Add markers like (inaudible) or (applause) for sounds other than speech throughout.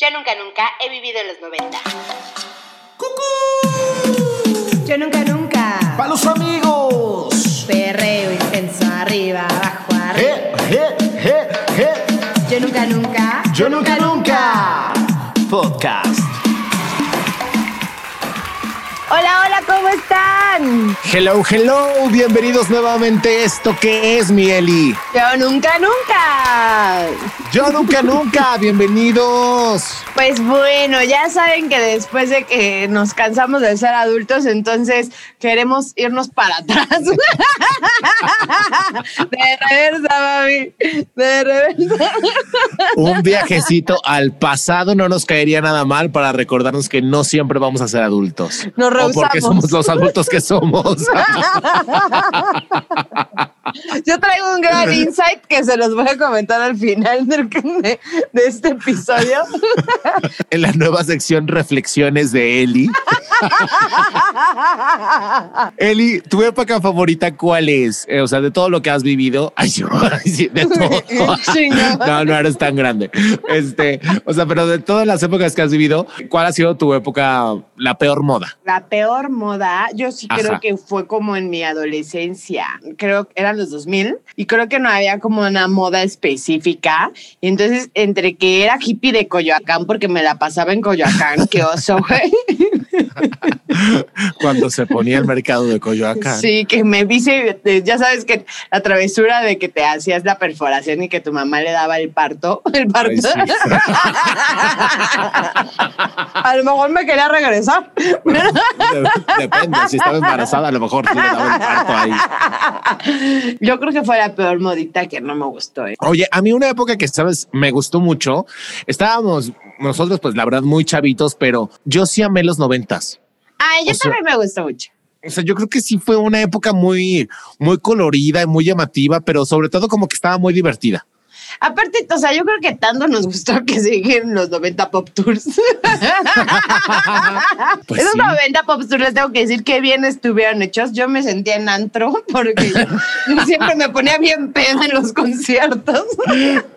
Yo nunca, nunca he vivido en los 90. Yo nunca, nunca. ¡Para los amigos! Perreo intenso, arriba, abajo, arriba. ¡Eh, eh, eh, eh! Yo nunca, nunca. ¡Yo nunca, nunca! Podcast. ¿Cómo están? Hello, hello. Bienvenidos nuevamente. ¿Esto qué es, mi Eli? Yo nunca, nunca. Yo nunca, nunca. (laughs) Bienvenidos. Pues bueno, ya saben que después de que nos cansamos de ser adultos, entonces queremos irnos para atrás. (laughs) De reversa, mami. De reversa. Un viajecito al pasado no nos caería nada mal para recordarnos que no siempre vamos a ser adultos. Nos O porque rehusamos. somos los adultos que somos. (laughs) Yo traigo un gran insight que se los voy a comentar al final del- de, de este episodio. (laughs) en la nueva sección Reflexiones de Eli. Eli, ¿tu época favorita cuál es? Eh, o sea, de todo lo que has vivido. (laughs) Ay, sí, de todo. (laughs) No, no eres tan grande. Este, o sea, pero de todas las épocas que has vivido, ¿cuál ha sido tu época, la peor moda? La peor moda, yo sí Ajá. creo que fue como en mi adolescencia. Creo que eran los 2000 y creo que no había como una moda específica. Y entonces, entre que era hippie de Coyoacán, porque me la pasaba en Coyoacán, qué oso, güey. (laughs) Cuando se ponía el mercado de Coyoacán. Sí, que me dice, ya sabes que la travesura de que te hacías la perforación y que tu mamá le daba el parto, (laughs) el parto. Ay, sí. (laughs) A lo mejor me quería regresar. De- Depende, si estaba embarazada, a lo mejor sí le daba el parto ahí. Yo creo que fue la peor modita que no me gustó. ¿eh? Oye, a mí una época que, sabes, me gustó mucho. Estábamos nosotros, pues la verdad, muy chavitos, pero yo sí amé los noventas. Ay, yo O sea- también me gustó mucho. O sea, yo creo que sí fue una época muy, muy colorida y muy llamativa, pero sobre todo como que estaba muy divertida. Aparte, o sea, yo creo que tanto nos gustó que (laughs) siguen los 90 Pop Tours. Pues Esos sí. 90 Pop Tours, les tengo que decir que bien estuvieron hechos. Yo me sentía en antro porque yo, (laughs) siempre me ponía bien peda en los conciertos.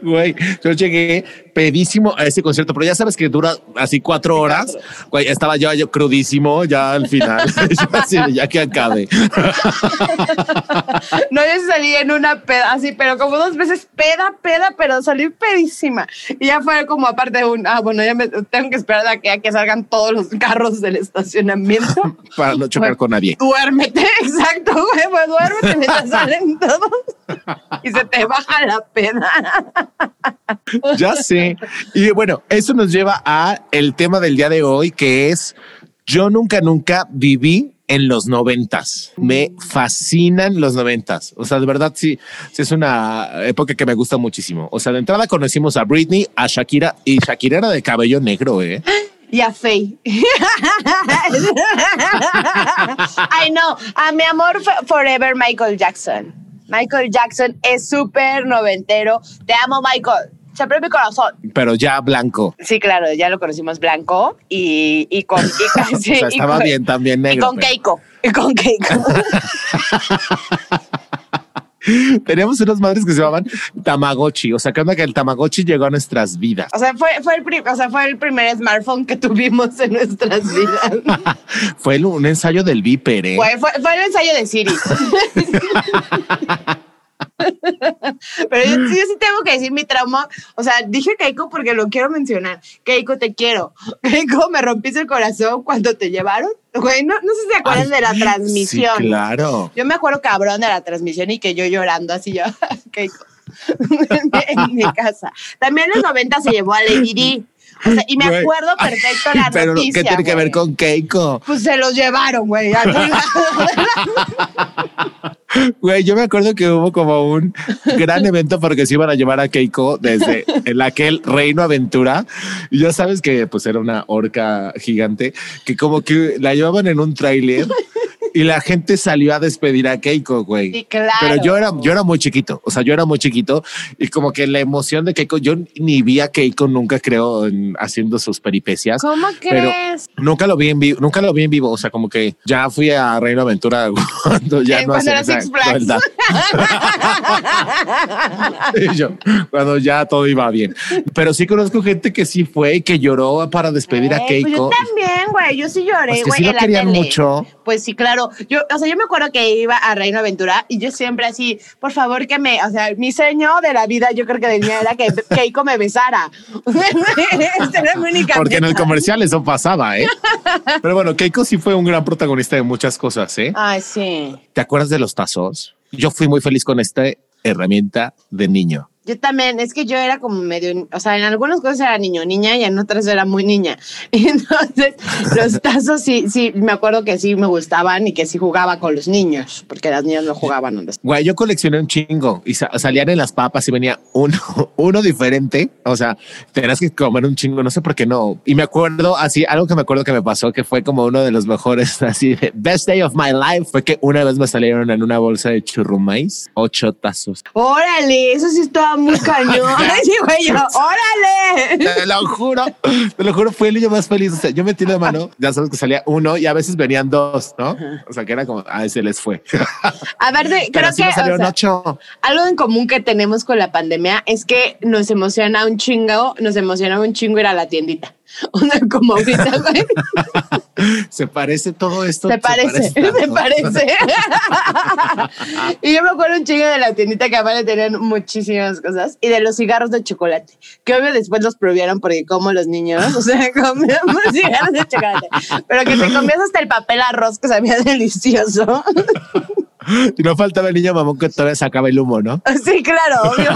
Güey, yo llegué pedísimo a ese concierto, pero ya sabes que dura así cuatro horas. Güey, estaba yo, yo crudísimo ya al final. (laughs) Así ya que acabe. (laughs) No, yo salí en una peda así, pero como dos veces peda, peda, pero salí pedísima. Y ya fue como aparte de un, ah, bueno, ya me tengo que esperar a que, a que salgan todos los carros del estacionamiento. (laughs) Para no chocar con nadie. Duérmete, exacto, güey, pues duérmete mientras salen todos y se te baja la peda. Ya sé. (laughs) Y bueno, eso nos lleva a el tema del día de hoy, que es yo nunca, nunca viví en los noventas. Me fascinan los noventas. O sea, de verdad, sí, sí es una época que me gusta muchísimo. O sea, de entrada conocimos a Britney, a Shakira y Shakira era de cabello negro, ¿eh? (gasps) Y a Faye. (laughs) Ay, no, a mi amor fo- forever Michael Jackson. Michael Jackson es súper noventero. Te amo, Michael. Siempre mi corazón. Pero ya blanco. Sí, claro, ya lo conocimos blanco y, y con. y- (laughs) sí, o sea, y estaba con- bien también Y negro. con pero- Keiko. Y con Keiko. (laughs) Teníamos unas madres que se llamaban Tamagotchi. O sea, que onda que el Tamagotchi llegó a nuestras vidas. O sea, fue, fue, el, o sea, fue el primer smartphone que tuvimos en nuestras vidas. (laughs) Fue el- un ensayo del Viper, ¿eh? Fue, fue, fue el ensayo de Siri. (laughs) Pero yo, yo sí tengo que decir mi trauma. O sea, dije Keiko porque lo quiero mencionar. Keiko, te quiero. (laughs) Keiko, me rompiste el corazón cuando te llevaron. Güey, no, no sé si te acuerdas Ay, de la transmisión. Sí, claro. Yo me acuerdo cabrón de la transmisión y que yo llorando así yo, (laughs) Keiko, en, mi, en mi casa. También en los 90 se llevó a Lady Di. O sea, y me Güey. acuerdo perfecto la (laughs) Pero noticia. ¿qué tiene que ver con Keiko? Pues se los llevaron, güey. (laughs) Güey, yo me acuerdo que hubo como un gran evento porque se iban a llevar a Keiko desde (laughs) el aquel Reino Aventura. Y ya sabes que pues era una orca gigante que como que la llevaban en un tráiler y la gente salió a despedir a Keiko, güey. Sí, claro. Pero yo era, yo era muy chiquito, o sea, yo era muy chiquito y como que la emoción de Keiko, yo ni vi a Keiko nunca creo en- haciendo sus peripecias. ¿Cómo crees? nunca lo vi en vivo, nunca lo vi en vivo, o sea, como que ya fui a Reino Aventura (laughs) cuando ya no cuando era esa. (laughs) Y yo, cuando ya todo iba bien. Pero sí conozco gente que sí fue y que lloró para despedir a Ay, pues yo Keiko. también, güey. Yo sí lloré, Pues que güey. sí lo querían tele. mucho. Pues sí, claro. Yo, o sea, yo me acuerdo que iba a Reino Aventura y yo siempre así, por favor que me, o sea, mi sueño de la vida, yo creo que de niña era que (laughs) Keiko me besara. (laughs) Esta era mi única Porque en el comercial eso pasaba, ¿eh? (laughs) Pero bueno, Keiko sí fue un gran protagonista de muchas cosas, ¿eh? Ay, sí. ¿Te acuerdas de los tazos? Yo fui muy feliz con esta herramienta de niño. Yo también, es que yo era como medio, o sea, en algunas cosas era niño, niña y en otras era muy niña. (laughs) Entonces, los tazos sí, sí, me acuerdo que sí me gustaban y que sí jugaba con los niños, porque las niñas no jugaban. Güey, yo coleccioné un chingo y sa- salían en las papas y venía uno, (laughs) uno diferente. O sea, tenías que comer un chingo, no sé por qué no. Y me acuerdo así, algo que me acuerdo que me pasó, que fue como uno de los mejores, (laughs) así, de best day of my life, fue que una vez me salieron en una bolsa de churrumais ocho tazos. Órale, eso sí estaba muy cañón. (laughs) Sí, güey, yo, órale. Te lo juro, te lo juro, fue el niño más feliz. O sea, yo metí la mano, ya sabes que salía uno y a veces venían dos, ¿no? O sea, que era como, a se les fue. A ver, de- creo sí que o sea, ocho. algo en común que tenemos con la pandemia es que nos emociona un chingo, nos emociona un chingo ir a la tiendita. (laughs) Sea, como ahorita, (laughs) güey. Se parece todo esto. Se parece, se parece. (laughs) y yo me acuerdo un chingo de la tiendita que aparte tenían muchísimas cosas y de los cigarros de chocolate, que obvio después los prohibieron porque como los niños, o sea, comíamos cigarros de chocolate, pero que te comías hasta el papel arroz que sabía delicioso. Y no faltaba el niño mamón que todavía sacaba el humo, ¿no? Sí, claro, obvio.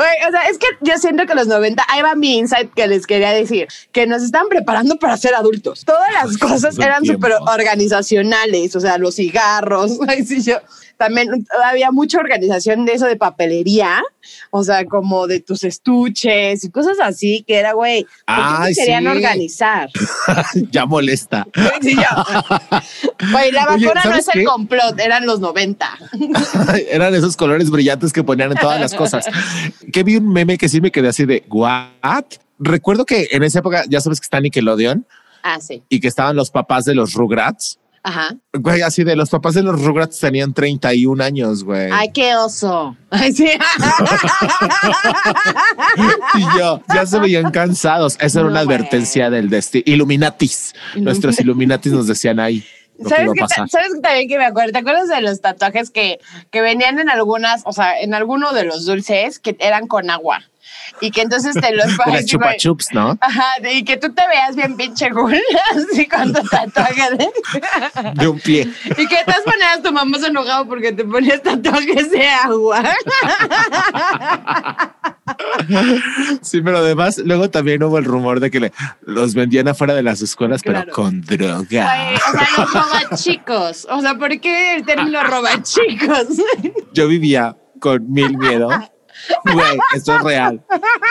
Güey, o sea, es que yo siento que los 90, ahí va mi insight que les quería decir, que nos están preparando para ser adultos. Todas las cosas eran súper organizacionales, o sea, los cigarros, (laughs) ay, sí, yo también había mucha organización de eso de papelería, o sea, como de tus estuches y cosas así, que era, güey, ¿por qué querían sí. organizar? (laughs) ya molesta. Güey, la Oye, vacuna no ¿sabes es el complot, eran los 90. (laughs) Eran esos colores brillantes que ponían en todas las cosas. Que vi un meme que sí me quedé así de what? Recuerdo que en esa época, ya sabes que está Nickelodeon Ah, sí. y que estaban los papás de los Rugrats. Ajá. Güey, así de los papás de los Rugrats tenían 31 años, güey. Ay, qué oso. (laughs) Ay, sí. (laughs) Y yo, ya se veían cansados. Esa era una güey. advertencia del destino. Illuminatis. Nuestros Illuminatis nos decían ahí lo que ¿Sabes. ¿Sabes también que me acuerdo? ¿Te acuerdas de los tatuajes que, que venían en algunas, o sea, en alguno de los dulces que eran con agua? Y que entonces te los (laughs) pones. chupa chups, ¿no? Ajá, y que tú te veas bien pinche cool, (laughs) así con tu tatuaje. de- (laughs) De un pie. y que de todas maneras tu mamá se enojaba porque te ponías tatuajes de agua. (laughs) Sí, pero además, luego también hubo el rumor de que le- los vendían afuera de las escuelas, Claro. pero con droga. Güey, o sea, los robachicos. (laughs) O sea, ¿por qué el término robachicos? Yo vivía con mil miedo. (laughs) Güey, esto es real.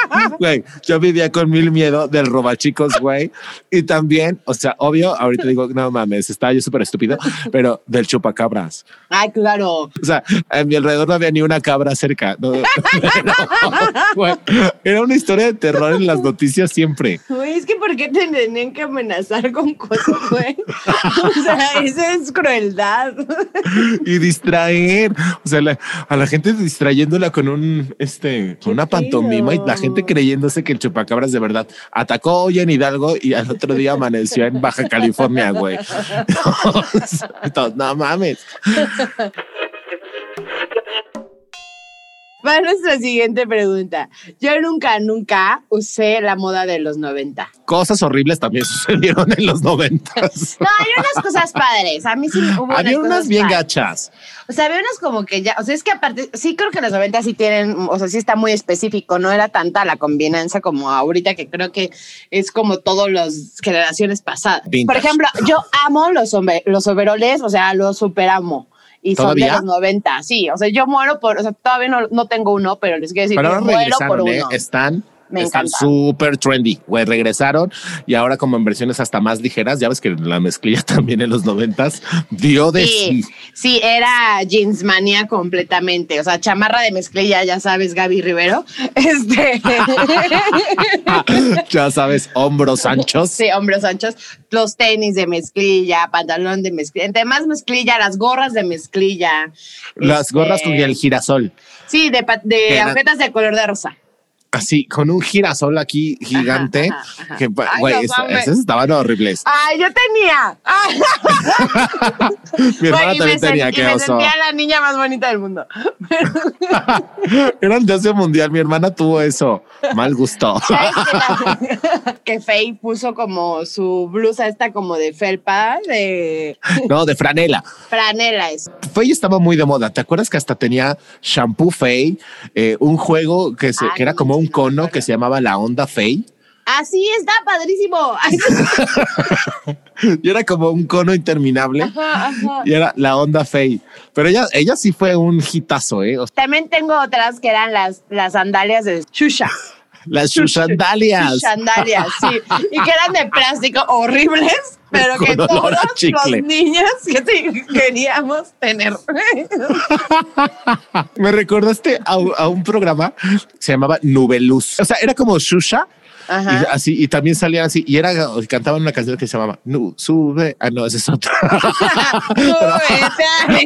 (laughs) Güey, yo vivía con mil miedo del robachicos, güey. Y también, o sea, obvio, ahorita digo, no mames, estaba yo súper estúpido, pero del chupacabras. Ay, claro. O sea, a mi alrededor no había ni una cabra cerca. No, (laughs) no, güey, era una historia de terror en las noticias siempre. Güey, es que ¿por qué te tenían que amenazar con cosas, güey? O sea, eso es crueldad. y distraer. O sea, la- a la gente distrayéndola con un, este, con una pantomima y la pedo. Gente creyéndose que el chupacabras de verdad atacó hoy en Hidalgo y al otro día amaneció en Baja California, güey. (laughs) Entonces, no mames. Va nuestra siguiente pregunta. Yo nunca, nunca usé la moda de los 90. Cosas horribles también (laughs) sucedieron en los noventas. No, hay unas cosas padres. A mí sí hubo Había unas unas bien padres. gachas. O sea, había unas como que ya, o sea, es que aparte, sí creo que los 90 sí tienen, o sea, sí está muy específico, no era tanta la combinancia como ahorita, que creo que es como todas las generaciones pasadas. Vintage. Por ejemplo, yo amo los, los overoles, o sea, los super amo. Y son ¿Todavía? de los 90, sí. O sea, yo muero por, o sea, todavía no, no tengo uno, pero les quiero decir Pero que muero por ¿eh? uno. Están Me Están súper trendy, güey. Regresaron y ahora como en versiones hasta más ligeras. Ya ves que la mezclilla (laughs) también en los noventas dio de Sí, sí. sí, era jeans manía completamente. O sea, chamarra de mezclilla, ya sabes, Gaby Rivero. (laughs) Este. (laughs) ya sabes, hombros anchos. sí, hombros anchos. Los tenis de mezclilla, pantalón de mezclilla. Entre más mezclilla, las gorras de mezclilla. Las Este, gorras con el girasol. Sí, de, de agujetas de color de rosa. Así, con un girasol aquí gigante. ajá, ajá. que, güey, no esa- mames. esos estaban horribles. ¡Ay, yo tenía! (laughs) Mi hermana Güey, también me tenía, que me oso. sentía la niña más bonita del mundo. (laughs) Eran de hace mundial. Mi hermana tuvo eso. Mal gusto. (laughs) ¿Sabes que, Faye puso como su blusa esta como de felpa, de no, de franela. franela eso. Faye estaba muy de moda. ¿Te acuerdas que hasta tenía shampoo Faye? Eh, un juego que, se- Ah, que era como un cono que se llamaba la onda Faye. Así está padrísimo. (laughs) Y era como un cono interminable. Ajá, ajá. Y era la onda Faye. Pero ella, ella sí fue un hitazo, ¿eh? O sea, También tengo otras que eran las, las sandalias de Shusha. (laughs) las sandalias. Sandalias, sí. Y que eran de plástico horribles, pero que todos los niños (laughs) que queríamos tener. (laughs) Me recordaste a, un- a un programa que se llamaba Nubeluz. O sea, era como Shusha. Y así, y también salían así, y era, cantaban una canción que se llamaba Nu, sube. Ah, no, esa es otra. (laughs)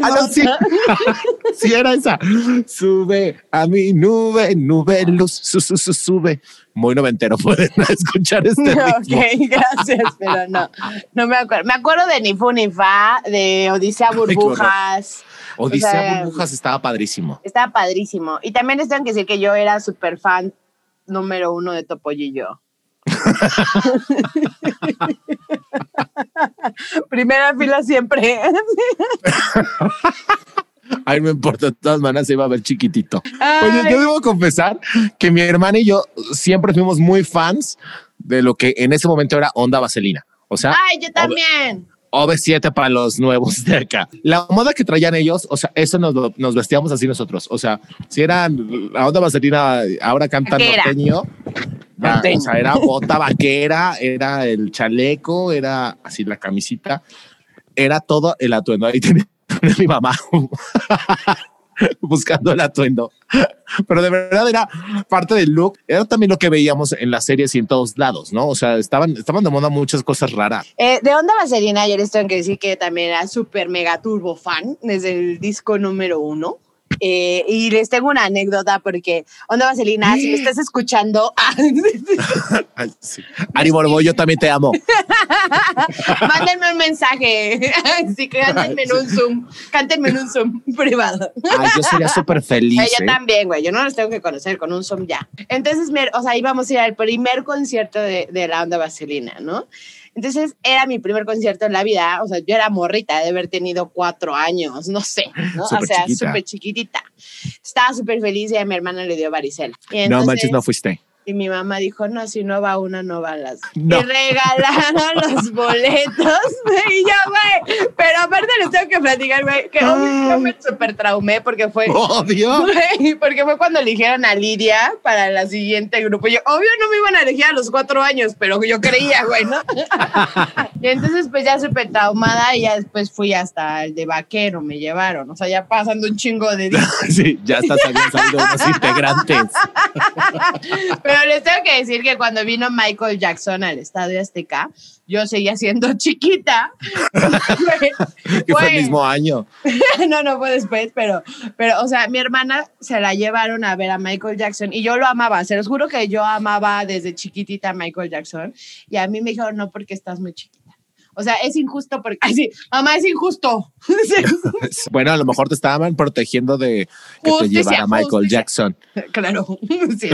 Ah, no, (laughs) sí. era esa. Sube a mi nube, nube luz, su, su, su, sube. Muy noventero, pueden (laughs) escuchar este ritmo. Ok, gracias, pero no, no me acuerdo. Me acuerdo de Ni Fu Ni Fa, de Odisea. Burbujas. Odisea O sea, Burbujas estaba padrísimo. Estaba padrísimo. Y también les tengo que decir que yo era súper fan número uno de Topollillo. (laughs) Primera fila siempre. (laughs) Ay, no importa, de todas maneras se iba a ver chiquitito. Ay. Oye, yo debo confesar que mi hermana y yo siempre fuimos muy fans de lo que en ese momento era Onda Vaselina. O sea, Ay, yo también. OV7 para los nuevos de acá. La moda que traían ellos, o sea, eso nos, vestíamos así nosotros. O sea, si eran la onda vaselina, ahora cantan Vaquera. norteño. la- Norteño. o sea, era bota vaquera, era el chaleco, era así la camisita, era todo el atuendo. Ahí tenía (laughs) mi mamá (laughs) buscando el atuendo. Pero de verdad era parte del look. Era también lo que veíamos en las series y en todos lados, ¿no? O sea, estaban, estaban de moda muchas cosas raras. Eh, de Onda Vaselina, yo les tengo que decir que también era súper mega turbo fan desde el disco número uno. Eh, y les tengo una anécdota porque Onda Vaselina, si me estás escuchando, (laughs) (laughs) Ay, sí. Ari Borbo, yo también te amo. (laughs) mándenme un mensaje. Sí, cántenme en un Zoom, cántenme en un Zoom privado. Ay, yo sería súper feliz. Ay, yo ¿eh? también, güey. Yo no los tengo que conocer con un Zoom ya. Entonces, o sea, íbamos a ir al primer concierto de, de la onda vaselina, ¿no? Entonces, era mi primer concierto en la vida. O sea, yo era morrita de haber tenido cuatro años, no sé, ¿no? O sea, súper chiquitita. Estaba súper feliz y a mi hermana le dio varicela. Y No entonces- manches, no fuiste. Y mi mamá dijo, no, si no va una, no van las. No. Y regalaron los (laughs) boletos. Y yo, güey. Pero aparte les tengo que platicar, güey, que yo me súper traumé porque fue. Odio. Güey, porque fue cuando eligieron a Lidia para la siguiente grupo. Yo, obvio, no me iban a elegir a los cuatro años, pero yo creía, güey, ¿no? (laughs) y entonces, pues ya súper traumada y ya después fui hasta el de vaquero, me llevaron. O sea, ya pasando un chingo de (laughs) días. Sí, ya estás habían salido unos integrantes. Pero les tengo que decir que cuando vino Michael Jackson al Estadio Azteca, yo seguía siendo (laughs) chiquita. (laughs) Que fue el mismo año. (laughs) no, no fue después, pero, pero, o sea, mi hermana se la llevaron a ver a Michael Jackson y yo lo amaba. Se los juro que yo amaba desde chiquitita a Michael Jackson y a mí me dijeron, no, porque estás muy chiquita. O sea, es injusto porque, (laughs) ay, sí, mamá, es injusto. (laughs) (laughs) Bueno, a lo mejor te estaban protegiendo de que te Justicia, llevara Michael justicia. Jackson. claro, sí.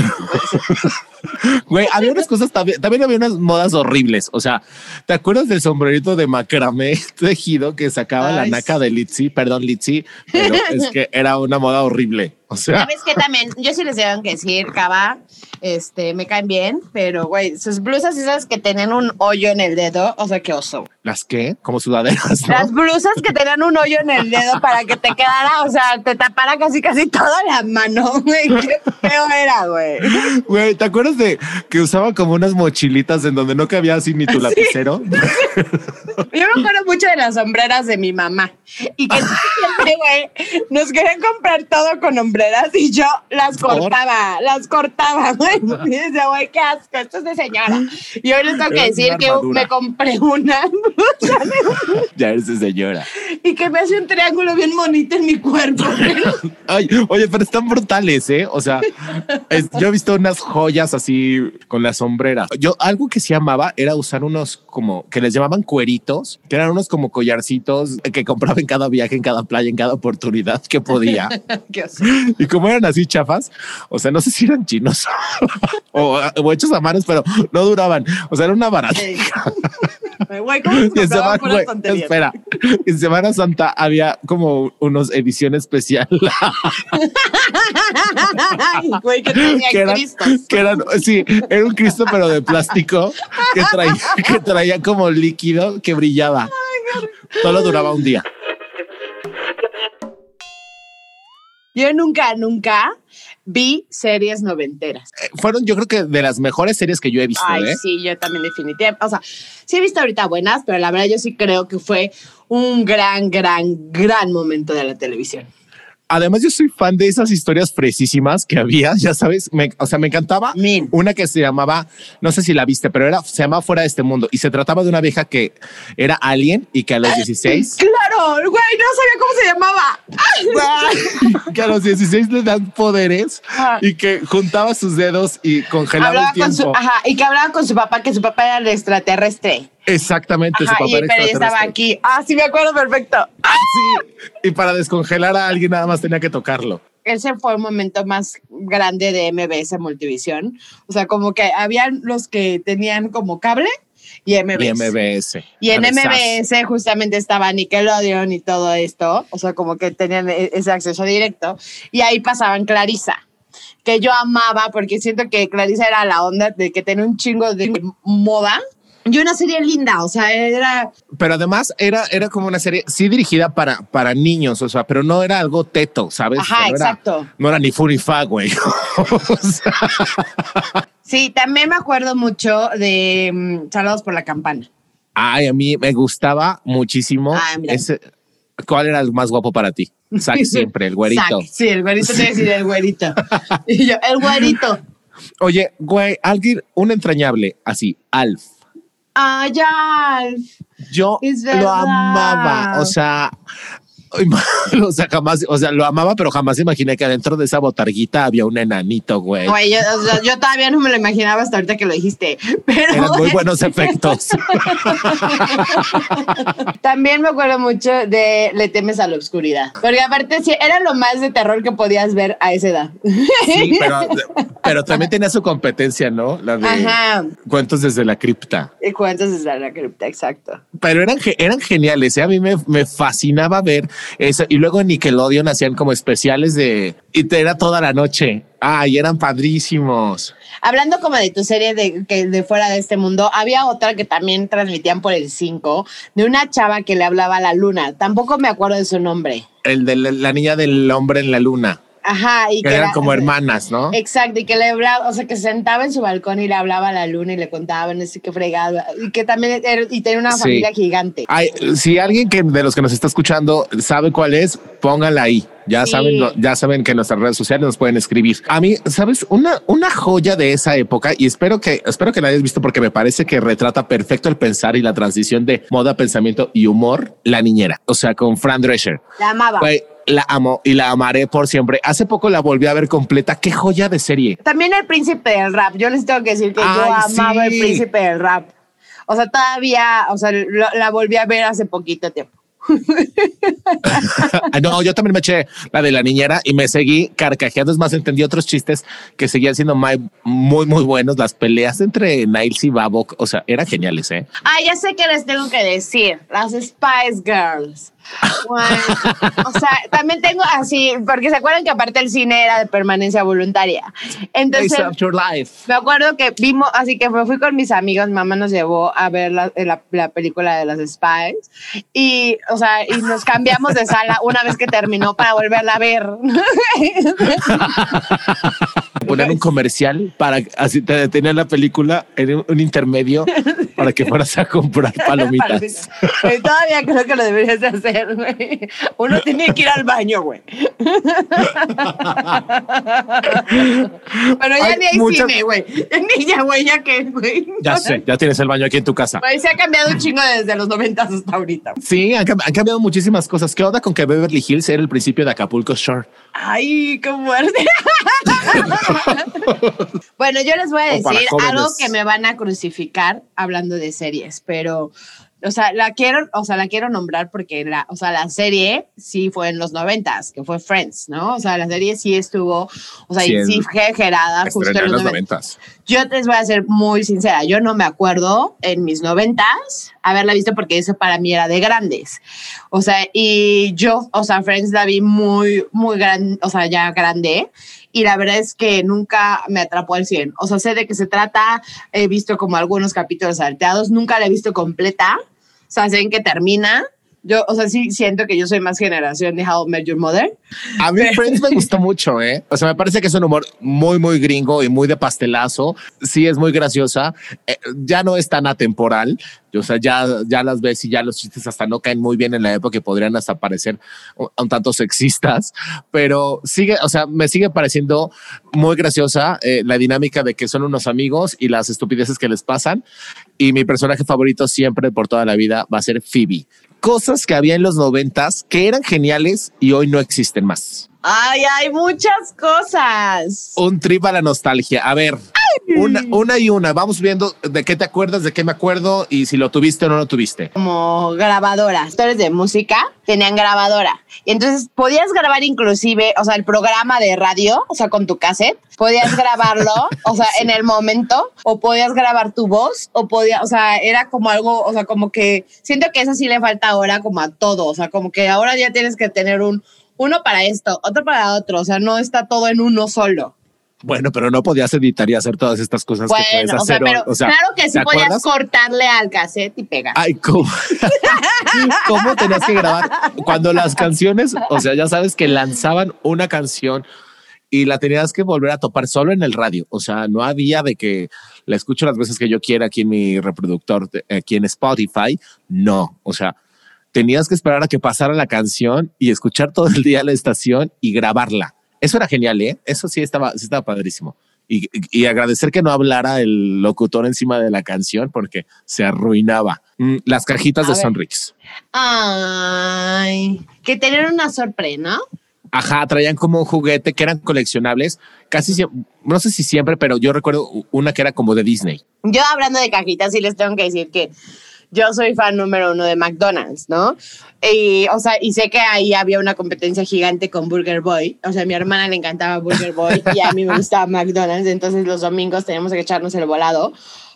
Güey, había unas cosas también, también había unas modas horribles. O sea, ¿te acuerdas del sombrerito de macramé tejido que sacaba la naca sí. de Litzy? Perdón, Litzy, pero es que era una moda horrible. O sea, ¿Sabes qué también? Yo sí les tengo que decir, Cava, este, me caen bien, pero, güey, sus blusas esas que tenían un hoyo en el dedo, o sea, qué oso. ¿Las qué? Como sudaderas, ¿no? Las blusas que tenían un hoyo en el dedo para que te quedara, o sea, te tapara casi casi toda la mano, güey. Qué feo era, güey. Güey, ¿te acuerdas de que usaba como unas mochilitas en donde no cabía así ni tu lapicero? Yo me acuerdo mucho de las sombreras de mi mamá y que siempre, güey, nos querían comprar todo con hombreras y yo las cortaba, las cortaba, güey. Y decía, güey, qué asco, esto es de señora. Y hoy les tengo que decir que me compré una blusa (laughs) ya eres de señora. y que me hace un triángulo bien bonito en mi cuerpo. (laughs) Ay, oye, pero están brutales, ¿eh? O sea, es- yo he visto unas joyas así con las sombreras. Yo algo que sí amaba era usar unos como que les llamaban cueritos, que eran unos como collarcitos que compraba en cada viaje, en cada playa, en cada oportunidad que podía. (laughs) Y como eran así chafas, o sea, no sé si eran chinos o, o hechos a manos, pero no duraban. O sea, era una barata. (laughs) Güey, ¿cómo se Semana, güey, espera, en Semana Santa había como unos edición especial (laughs) Ay, güey, que tenía que eran, Cristos. que eran, sí, era un Cristo pero de plástico que (laughs) traía, que traía como líquido que brillaba. Solo duraba un día. Yo nunca, nunca vi series noventeras. Eh, Fueron, yo creo que de las mejores series que yo he visto. Ay, ¿eh? sí, yo también definitivamente. O sea, sí he visto ahorita buenas, pero la verdad yo sí creo que fue un gran, gran, gran momento de la televisión. Además, yo soy fan de esas historias fresísimas que había, (laughs) ya sabes, me- o sea, me encantaba Min. una que se llamaba, no sé si la viste, pero era, se llamaba Fuera de este mundo y se trataba de una vieja que era alien y que a los 16 Claro, güey, no sabía cómo se llamaba. (laughs) que a los 16 le dan poderes Ajá. y que juntaba sus dedos y congelaba Hablaba el con su, tiempo. ajá, y que hablaba con su papá, que su papá era el extraterrestre. Exactamente, Ajá, su y papá era estaba aquí. Ah, sí, me acuerdo perfecto. Ah, Sí, y para descongelar a alguien nada más tenía que tocarlo. ese fue el momento más grande de MBS Multivisión. O sea, como que habían los que tenían como cable y MBS. Y MBS. Y en. MBS justamente estaba Nickelodeon y todo esto, o sea, como que tenían e- ese acceso directo, y ahí pasaban Clarisa, que yo amaba porque siento que Clarisa era la onda de que tenía un chingo de moda y una serie linda, o sea, era... Pero además era, era como una serie, sí dirigida para, para niños, o sea, pero no era algo teto, ¿sabes? Ajá, era- exacto. no era ni fu ni fa, güey. (laughs) O sea, Sí, también me acuerdo mucho de mm, Saludos por la Campana. ay, a mí me gustaba muchísimo. Ay, mira. ese, ¿Cuál era el más guapo para ti? Zack (laughs) siempre, el güerito. Sí, el güerito te decir el güerito. (laughs) y yo, el güerito. Oye, güey, alguien, un entrañable, así, Alf. Ah, ya. Yo lo amaba. O sea, (laughs) o sea, jamás, o sea, lo amaba, pero jamás imaginé que adentro de esa botarguita había un enanito, güey. Güey, yo, o sea, yo todavía no me lo imaginaba hasta ahorita que lo dijiste. Pero Eran muy buenos efectos. (laughs) también me acuerdo mucho de Le temes a la oscuridad. Porque aparte sí, era lo más de terror que podías ver a esa edad. Sí, (laughs) pero, pero también tenía su competencia, ¿no? La de Ajá. cuentos desde la cripta. Y cuentos desde la cripta, exacto. Pero eran, eran geniales. ¿eh? A mí me, me fascinaba ver eso. Y luego en Nickelodeon hacían como especiales de. Y te era toda la noche. Ay, eran padrísimos. Hablando como de tu serie de, que de fuera de este mundo, había otra que también transmitían por el 5, de una chava que le hablaba a la luna. Tampoco me acuerdo de su nombre. El de la, la niña del hombre en la luna. Ajá, y Que que eran era- como hermanas, ¿no? Exacto, y que le hablaba, o sea, que se sentaba en su balcón y le hablaba a la luna y le contaba, no sé qué fregada, y que también era- y tenía una Sí. familia gigante. Ay, si alguien que de los que nos está escuchando sabe cuál es, póngala ahí. Ya Sí. saben, ya saben que en nuestras redes sociales nos pueden escribir. A mí, sabes, una, una joya de esa época y espero que, espero que la hayas visto porque me parece que retrata perfecto el pensar y la transición de moda, pensamiento y humor. La niñera, o sea, con Fran Drescher. La amaba. La amo y la amaré por siempre. Hace poco la volví a ver completa. Qué joya de serie. También el príncipe del rap. Yo les tengo que decir que yo Ay, amaba sí. el príncipe del rap. O sea, todavía, o sea, lo- la volví a ver hace poquito tiempo. (laughs) no, yo también me eché la de la niñera y me seguí carcajeando. Es más, entendí otros chistes que seguían siendo muy, muy, muy buenos. Las peleas entre Niles y Babok, o sea, eran geniales, ¿eh? Ah, ya sé que les tengo que decir. Las Spice Girls. Bueno, o sea, también tengo así, porque se acuerdan que aparte el cine era de permanencia voluntaria. Entonces, me acuerdo que vimos, así que me fui con mis amigos, mamá nos llevó a ver la, la, película de las Spies y, o sea, y nos cambiamos de sala una vez que terminó para volverla a ver. Poner un comercial para así te detener la película en un, intermedio para que fueras a comprar (laughs) palomitas. Todavía creo que lo deberías de hacer. Uno (laughs) tiene que ir al baño, güey. bueno, ya ni hay cine, güey. (laughs) Ni ya, güey, ya que, güey. Ya sé, ya tienes el baño aquí en tu casa. se ha cambiado un chingo desde los 90 hasta ahorita. Sí, han, cambiado muchísimas cosas. ¿Qué onda con que Beverly Hills era el principio de Acapulco Shore? Ay, qué muerte. bueno, yo les voy a decir algo que me van a crucificar hablando de series, pero o sea, la quiero, o sea, la quiero nombrar porque la, o sea, la serie sí fue en los noventas, que fue Friends, ¿no? O sea, la serie sí estuvo, o sea, sí, fue gerada justo en los noventas. Yo les voy a ser muy sincera, yo no me acuerdo en mis noventas haberla visto porque eso para mí era de grandes. O sea, y yo, o sea, Friends la vi muy, muy grande, o sea, ya grande y la verdad es que nunca me atrapó al 100. O sea, sé de qué se trata, he visto como algunos capítulos salteados, nunca la he visto completa, o sea, sé en qué termina. Yo, o sea, sí siento que yo soy más generación de How I Met Your Mother. A mí Friends me (laughs) gustó mucho, ¿eh? O sea, me parece que es un humor muy, muy gringo y muy de pastelazo. Sí, es muy graciosa. Eh, ya no es tan atemporal. O sea, ya, ya las ves y ya los chistes hasta no caen muy bien en la época y podrían hasta parecer un, tanto sexistas, pero sigue, o sea, me sigue pareciendo muy graciosa eh, la dinámica de que son unos amigos y las estupideces que les pasan. Y mi personaje favorito siempre por toda la vida va a ser Phoebe. Cosas que había en los noventas que eran geniales y hoy no existen más. Ay, hay muchas cosas. Un trip a la nostalgia. A ver, una, una y una. Vamos viendo de qué te acuerdas, de qué me acuerdo y si lo tuviste o no lo tuviste. Como grabadora. Actores de música tenían grabadora. Y entonces podías grabar inclusive, o sea, el programa de radio, o sea, con tu cassette. Podías grabarlo, (laughs) o sea, en el momento, o podías grabar tu voz, o podía, o sea, era como algo, o sea, como que siento que eso sí le falta ahora como a todo. O sea, como que ahora ya tienes que tener un uno para esto, otro para otro. O sea, no está todo en uno solo. Bueno, pero no podías editar y hacer todas estas cosas que puedes hacer. O sea, claro que sí podías cortarle al cassette y pegar. Ay, ¿cómo? (laughs) ¿Cómo tenías que grabar? Cuando las canciones, o sea, ya sabes que lanzaban una canción y la tenías que volver a topar solo en el radio. O sea, no había de que la escucho las veces que yo quiera aquí en mi reproductor, aquí en Spotify. No, o sea, tenías que esperar a que pasara la canción y escuchar todo el día la estación y grabarla eso era genial, ¿eh? Eso sí estaba, sí estaba padrísimo. Y, y, agradecer que no hablara el locutor encima de la canción porque se arruinaba. Mm, las cajitas de Sonrix. Ay, que tenían una sorpresa, ¿no? Ajá, traían como un juguete que eran coleccionables. Casi no sé si siempre, pero yo recuerdo una que era como de Disney. Yo hablando de cajitas, sí les tengo que decir que yo soy fan número uno de McDonald's, ¿no? Y, o sea, y sé que ahí había una competencia gigante con Burger Boy. O sea, a mi hermana le encantaba Burger Boy y a mí me gustaba (laughs) McDonald's. Entonces los domingos teníamos que echarnos el volado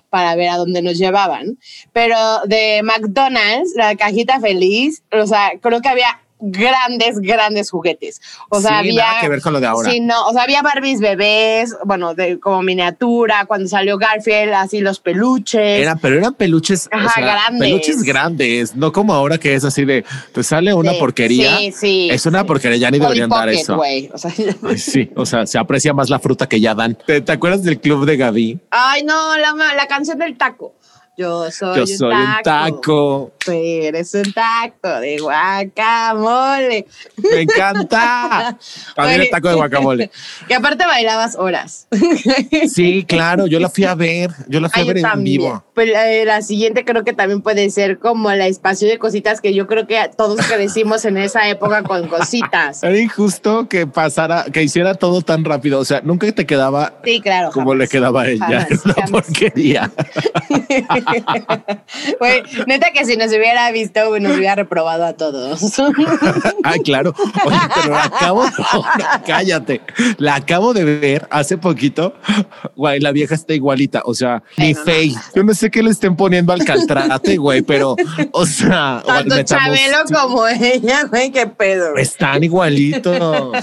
para ver a dónde nos llevaban. Pero de McDonald's, la cajita feliz, o sea, creo que había grandes, grandes juguetes. O sea, había. que ver con lo de ahora. Sí, no, o sea, había Barbies bebés, bueno, de, como miniatura, cuando salió Garfield, así los peluches. Era, pero eran peluches. Ajá, grandes. Peluches grandes, no como ahora que es así de, te sale una porquería. Sí, sí. Es una porquería, ya ni deberían dar eso. O sea, sí, o sea, se aprecia más la fruta que ya dan. ¿Te, acuerdas del club de Gaby? Ay, no, la, la canción del taco. Yo soy, Yo soy un taco. Tú eres un taco de guacamole. Me encanta. (laughs) También el taco de guacamole. (laughs) Que aparte bailabas horas. (laughs) Sí, claro. Yo la fui a ver. Yo la fui a ver en vivo. Pues eh, la siguiente creo que también puede ser como la espacio de cositas que yo creo que todos crecimos en esa época con cositas. Era injusto que pasara, que hiciera todo tan rápido. O sea, nunca te quedaba sí, claro, como le quedaba a ella. Jamás, una porquería. (laughs) Güey, neta que si nos hubiera visto, nos hubiera reprobado a todos. Ay, (laughs) claro. Oye, pero la acabo, cállate, la acabo de ver hace poquito. Güey, la vieja está igualita. O sea, ni Faye. Yo no sé qué le estén poniendo al caltrate, güey, pero, o sea, Tanto Metamos- Chabelo como ella, güey, qué pedo. Están igualitos.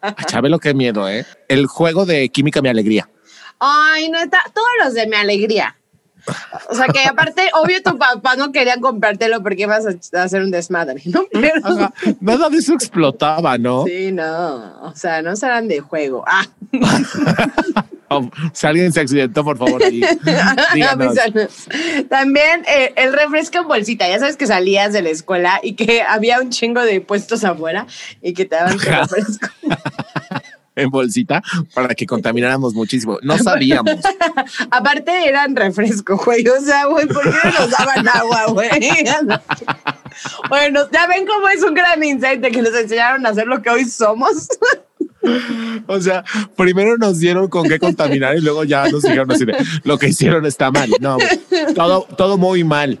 Ay, Chabelo, qué miedo, ¿eh? El juego de química, mi alegría. Ay, no está, todos los de mi alegría. O sea que aparte, obvio tu papá no querían comprártelo porque ibas a hacer un desmadre, ¿no? (laughs) Pero. Nada de eso explotaba, ¿no? sí, no, o sea, no serán de juego. Ah, (laughs) Oh, si alguien se accidentó, por favor, ahí. (laughs) También eh, el refresco en bolsita, ya sabes que salías de la escuela y que había un chingo de puestos afuera y que te daban refresco. En bolsita para que contamináramos muchísimo. No sabíamos. (laughs) Aparte eran refresco, güey. O sea, güey, ¿por qué no nos daban agua, güey? (laughs) Bueno, ya ven cómo es un gran insight de que nos enseñaron a hacer lo que hoy somos. O sea, primero nos dieron con qué contaminar y luego ya nos dijeron así de lo que hicieron está mal. No, todo, todo muy mal.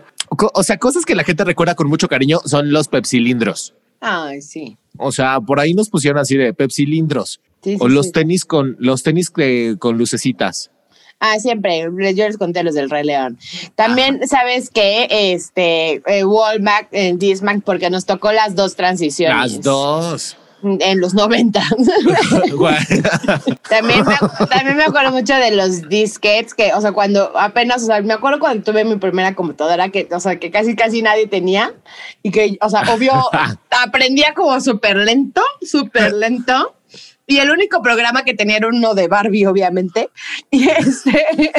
O sea, cosas que la gente recuerda con mucho cariño son los pepsilindros. Ay, sí. O sea, por ahí nos pusieron así de pepsilindros. Sí, sí, o los sí. tenis con los tenis que- con lucecitas. Ah, siempre. Yo les conté los del Rey León. También sabes que este eh, Walmart en Disman, porque nos tocó las dos transiciones. Las dos. En los 90. (laughs) Guay. También me, también me acuerdo mucho de los disquets, que, o sea, cuando apenas, o sea, me acuerdo cuando tuve mi primera computadora, que, o sea, que casi, casi nadie tenía, y que, o sea, obvio, (laughs) aprendía como súper lento, súper lento. Y el único programa que tenía era uno de Barbie, obviamente. Y este (laughs)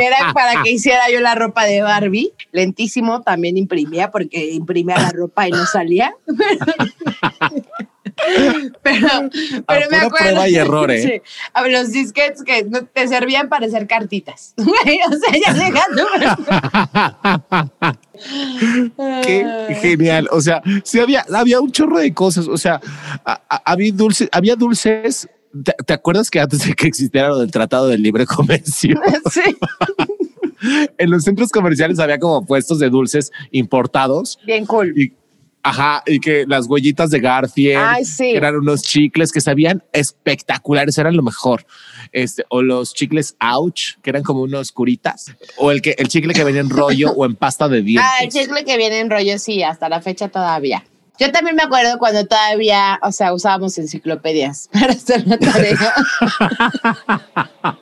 era para que hiciera yo la ropa de Barbie. Lentísimo, también imprimía porque imprimía la ropa y no salía. (laughs) Pero, pero me acuerdo. prueba y error, (laughs) ¿eh? Sí. A los disquets que te servían para hacer cartitas. (laughs) o sea, ya dejando. (laughs) Qué genial. O sea, sí había, había un chorro de cosas. O sea, a- a- había dulces, había dulces. ¿Te, te acuerdas que antes de que existiera lo del Tratado del Libre Comercio, Sí, en los centros comerciales había como puestos de dulces importados bien cool. y Ajá, y que las huellitas de Garfield Ay, sí. que eran unos chicles que sabían espectaculares, eran lo mejor. Este, o los chicles Ouch, que eran como unos curitas, o el que el chicle que venía en rollo o en pasta de dientes. Ah, el chicle que viene en rollo, sí, hasta la fecha todavía. Yo también me acuerdo cuando todavía, o sea, usábamos enciclopedias (laughs) para hacer la tarea. (laughs)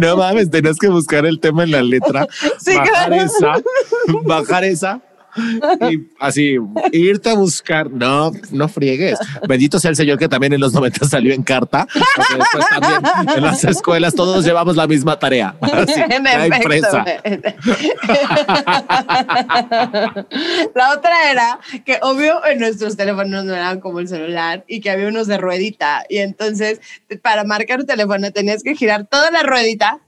No mames, tenías que buscar el tema en la letra, Sí, bajar claro. esa, bajar esa (laughs) y así irte a buscar. No, no friegues. Bendito sea el Señor que también en los 90 salió en carta. Después también en las escuelas todos llevamos la misma tarea. (laughs) Así, En la efecto. (laughs) La otra era que obvio en nuestros teléfonos no eran como el celular y que había unos de ruedita y entonces para marcar un teléfono tenías que girar toda la ruedita,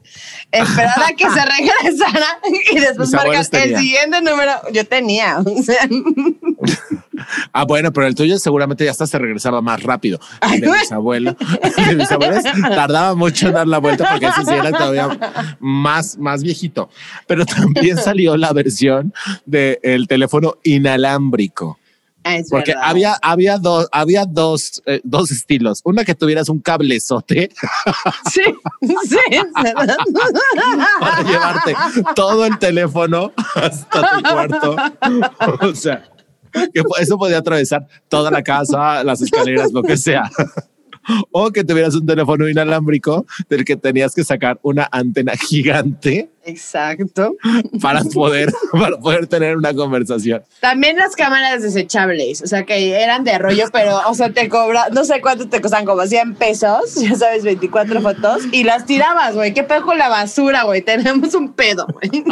esperar a que se (laughs) regresara y después marcar el siguiente número. Yo tenía, o sea, (laughs) Ah, bueno, pero el tuyo seguramente ya hasta se regresaba más rápido. El de mis abuelos, (laughs) el de mis abuelos tardaba mucho en dar la vuelta porque ese sí era todavía más, más viejito. Pero también salió la versión del teléfono inalámbrico. Es Porque verdad. había, había dos, había dos, eh, dos estilos. Una que tuvieras un cablezote (laughs) Sí, sí, es verdad. (laughs) para llevarte todo el teléfono hasta tu cuarto. O sea, que eso podía atravesar toda la casa, las escaleras, lo que sea. (laughs) O que tuvieras un teléfono inalámbrico del que tenías que sacar una antena gigante Exacto. para poder, (laughs) para poder tener una conversación. También las cámaras desechables, o sea, que eran de rollo, pero, o sea, te cobra, no sé cuánto te costan, como 100 pesos, (laughs) ya sabes, 24 fotos, y las tirabas, güey. ¿Qué pedo con la basura, güey? Tenemos un pedo, güey.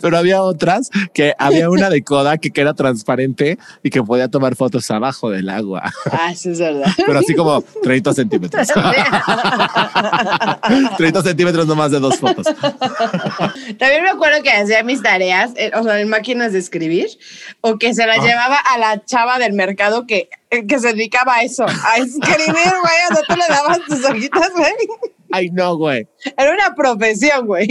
Pero había otras que había una de Kodak que, que era transparente y que podía tomar fotos abajo del agua, Ah, sí, es verdad. (laughs) pero así como 30 centímetros. (laughs) 30 centímetros no más de dos fotos. También me acuerdo que hacía mis tareas, eh, o sea, en máquinas de escribir, o que se las llevaba a la chava del mercado que, eh, que se dedicaba a eso, a escribir, güey. O sea, tú le dabas tus hojitas, güey. Ay, no, güey. Era una profesión, güey.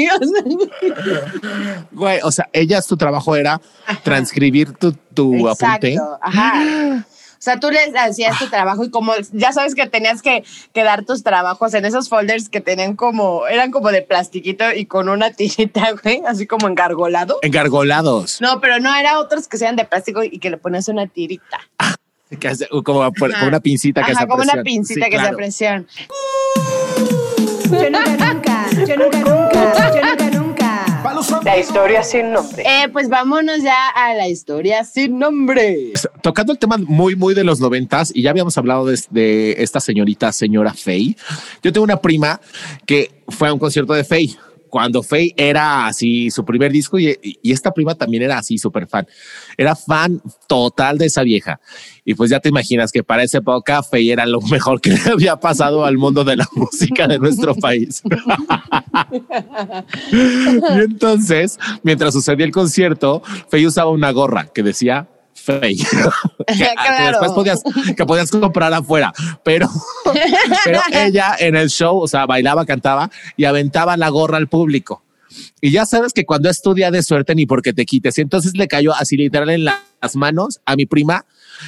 Güey, o sea, ella, su trabajo era transcribir tu, tu apunte. Exacto, ajá. (gasps) O sea, tú les hacías tu trabajo y como ya sabes que tenías que, que dar tus trabajos en esos folders que tenían como, eran como de plastiquito y con una tirita, güey, así como engargolado. Engargolados. No, pero no, era otros que sean de plástico y que le pones una tirita. Que hace- como, por- Ajá. como una pincita que Ajá, hace como una pincita Sí, que claro. se presión. Yo nunca, nunca, yo nunca, nunca, yo nunca, nunca. La historia sin nombre. Eh, pues vámonos ya a la historia sin nombre. Tocando el tema muy, muy de los noventas, y ya habíamos hablado de, de esta señorita, señora Faye. Yo tengo una prima que fue a un concierto de Faye cuando Faye era así su primer disco y, esta prima también era así súper fan. Era fan total de esa vieja. Y pues ya te imaginas que para esa época Faye era lo mejor que (laughs) le había pasado al mundo de la (laughs) música de nuestro país. (laughs) y entonces, mientras sucedía el concierto, Faye usaba una gorra que decía Faye. (laughs) que, después podías, que podías comprar afuera, pero, (laughs) pero ella en el show, o sea, bailaba, cantaba y aventaba la gorra al público. Y ya sabes que cuando es tu día de suerte ni porque te quites. Y entonces le cayó así literal en la- las manos a mi prima,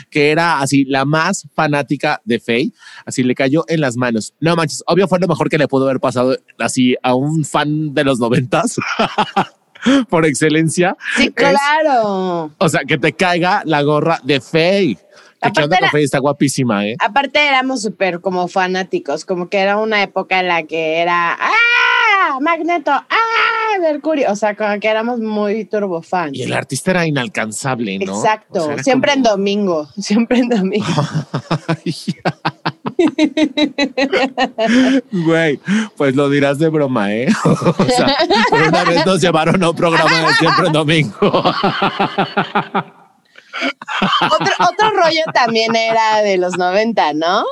que era así la más fanática de Faye. Así le cayó en las manos. No manches, obvio fue lo mejor que le pudo haber pasado así a un fan de los noventas. (laughs) (laughs) Por excelencia. Sí, Es- claro. o sea, que te caiga la gorra de Faye. Que Aparte onda con Faye está guapísima, ¿eh? Aparte éramos súper como fanáticos, como que era una época en la que era ¡Ah! Magneto, ¡Ah! Mercurio. O sea, como que éramos muy turbo fans. Y el artista era inalcanzable, ¿no? Exacto, O sea, era (laughs) siempre en domingo, siempre en domingo. Güey, pues lo dirás de broma, ¿eh? (laughs) O sea, por una vez nos llevaron a un programa de siempre en domingo. otro, otro rollo también era de los 90, ¿no?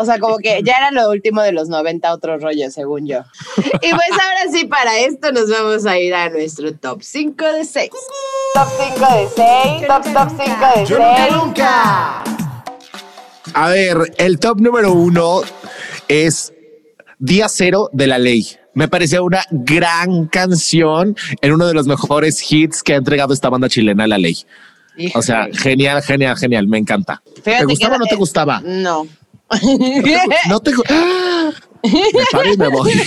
O sea, como que ya era lo último de los 90, otro rollo, según yo. Y pues ahora sí, para esto nos vamos a ir a nuestro top 5 de 6. Top 5 de 6. Top, top 5 de 6. nunca. A ver, el top número uno es Día Cero de la Ley. Me parecía una gran canción en uno de los mejores hits que ha entregado esta banda chilena, La Ley. O sea, genial, genial, genial. Me encanta. Fíjate ¿Te gustaba o no te gustaba? No. (laughs) No te. ¡Ah! (laughs) Me paro y me voy. (laughs)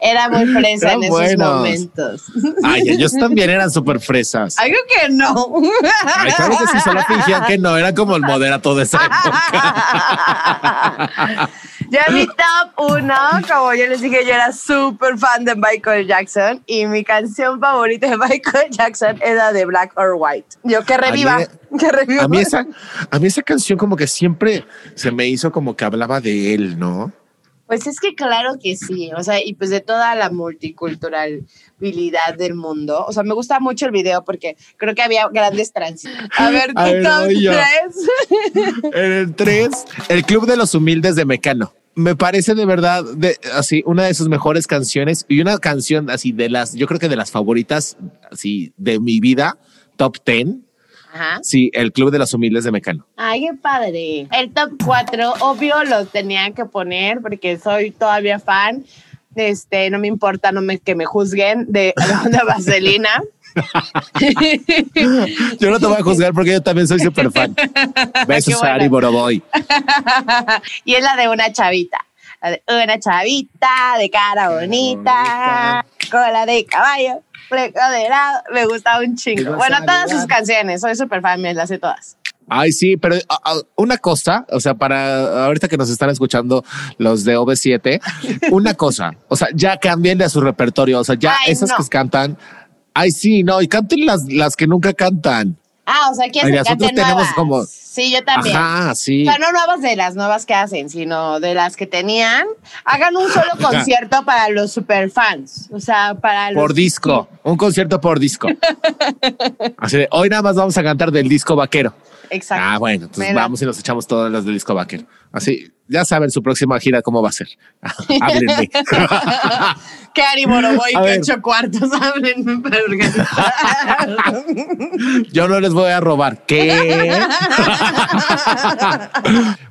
Era muy fresa en esos momentos. Ay, ellos también eran súper fresas. Algo que no. Ay, claro que sí, solo fingían que no, era como el moderato de esa (laughs) época. Ya mi top uno, como yo les dije, yo era súper fan de Michael Jackson y mi canción favorita de (laughs) Michael Jackson era de Black or White. Yo que reviva, mí- (laughs) que reviva. A mí, esa, a mí esa canción como que siempre se me hizo como que hablaba de él, ¿no? Pues es que claro que sí, o sea, y pues de toda la multiculturalidad del mundo. O sea, me gusta mucho el video porque creo que había grandes transiciones. A ver, A ver, tres. En el 3, el Club de los Humildes de Mecano. Me parece de verdad de, así una de sus mejores canciones y una canción así de las, yo creo que de las favoritas así de mi vida, top 10. Ajá. Sí, el Club de los Humildes de Mecano. Ay, qué padre. El top 4, obvio, lo tenía que poner porque soy todavía fan. Este, no me importa no me, que me juzguen de (laughs) la onda vaselina. (laughs) Yo no te voy a juzgar porque yo también soy súper fan. (laughs) Besos a Ari. Boroboy. y es la de una chavita. La de una chavita de cara bonita, cola de caballo, fleco de lado. Me gusta un chingo. Bueno, a todas sus canciones. Soy súper fan, me las sé todas. Ay, sí, pero ah, ah, una cosa, o sea, para ahorita que nos están escuchando los de OV7, (laughs) una cosa, o sea, ya cambien de su repertorio, o sea, ya Ay, esas no. que cantan, ay, sí, no, y canten las, las que nunca cantan. Ah, o sea, ¿quién Ay, se nosotros tenemos nuevas? como- Sí, yo también. Ajá, sí. O sea, no nuevas de las nuevas que hacen, sino de las que tenían. Hagan un solo (laughs) concierto para los superfans. O sea, para los. Por disco, un concierto por disco. (laughs) Así de, hoy nada más vamos a cantar del disco vaquero. Exacto. Ah, bueno, entonces Mira. vamos y nos echamos todas las del disco vaquero. Así, ya saben su próxima gira cómo va a ser. (laughs) Háblenme. (laughs) ¿Qué Ari Boroboy? A ¿Qué ver. ocho cuartos? (laughs) Háblenme para. Yo no les voy a robar. ¿Qué?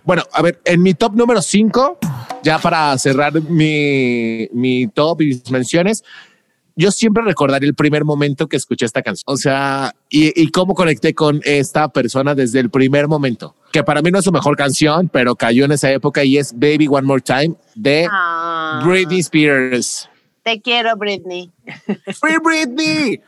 bueno, a ver, en mi top número 5, ya para cerrar mi, mi top y mis menciones, yo siempre recordaré el primer momento que escuché esta canción. O sea, y, y cómo conecté con esta persona desde el primer momento. Que para mí no es su mejor canción, pero cayó en esa época y es Baby One More Time de Ah, Britney Spears. Te quiero, Britney. Free Britney.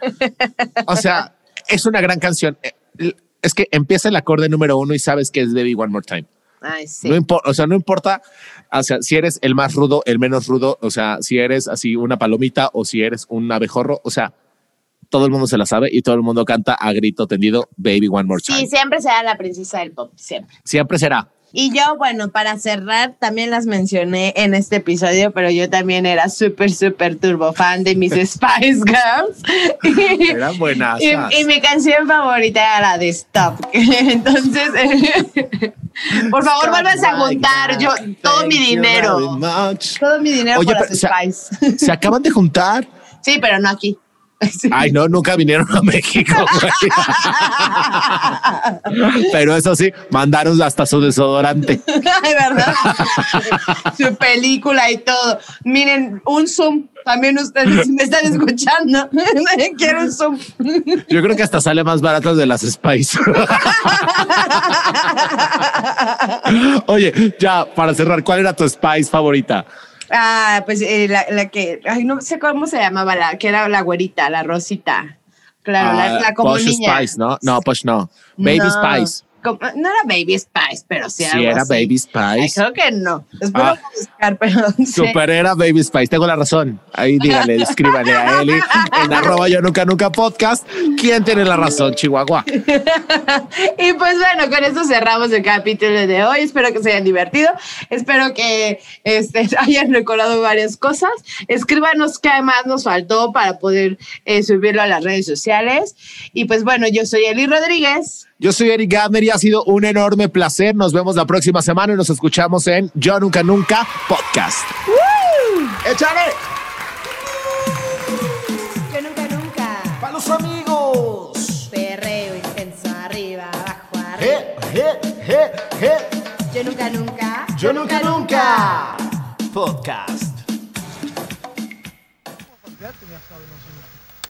O sea, es una gran canción. Eh, Es que empieza el acorde número uno y sabes que es Baby One More Time. Ay, sí. No importa, o sea, no importa, o sea, si eres el más rudo, el menos rudo, o sea, si eres así una palomita o si eres un abejorro, o sea, todo el mundo se la sabe y todo el mundo canta a grito tendido Baby One More Time. Sí, siempre será la princesa del pop, siempre. Siempre será. Y yo, bueno, para cerrar, también las mencioné en este episodio, pero yo también era súper, súper turbo fan de mis (laughs) Spice Girls. Eran buenas. Y, y mi canción favorita era la de Stop. (laughs) Entonces, (laughs) por favor, vuelvas a juntar yo todo mi dinero. Todo mi dinero Oye, por las Spice. Se acaban de juntar. Sí, pero no aquí. (laughs) Sí. Ay, no, nunca vinieron a México. (laughs) Pero eso sí, mandaron hasta su desodorante. (laughs) Ay, ¿verdad? Su película y todo. Miren, un Zoom. También ustedes me están escuchando. Quiero un Zoom. Yo creo que hasta sale más barato de las Spice. Oye, ya para cerrar, ¿cuál era tu Spice favorita? Ah, pues eh, la, la que, ay, no sé cómo se llamaba, la que era la güerita, la rosita. Claro, la, Ah, la como Posh niña. Spice, ¿no? No, Posh no. Baby No, Spice. Como- no era Baby Spice, pero sí, era así. Baby Ay, Spice. creo que no. Ah. buscar, pero (laughs) no sé. Super era Baby Spice. Tengo la razón. Ahí dígale, escríbale a Eli en (laughs) arroba yo nunca nunca podcast. ¿Quién tiene la razón, Chihuahua? (laughs) Y pues bueno, con esto cerramos el capítulo de hoy. Espero que se hayan divertido. Espero que este, hayan recordado varias cosas. Escríbanos qué más nos faltó para poder eh, subirlo a las redes sociales. Y pues bueno, yo soy Eli Rodríguez. Yo soy Eric Gabner y ha sido un enorme placer. Nos vemos la próxima semana y nos escuchamos en Yo Nunca Nunca Podcast. ¡Échale! Yo nunca, nunca. Para los amigos. Perreo intenso, arriba, abajo, arriba. Je, je, je. Yo nunca, nunca. Yo nunca, nunca. Podcast.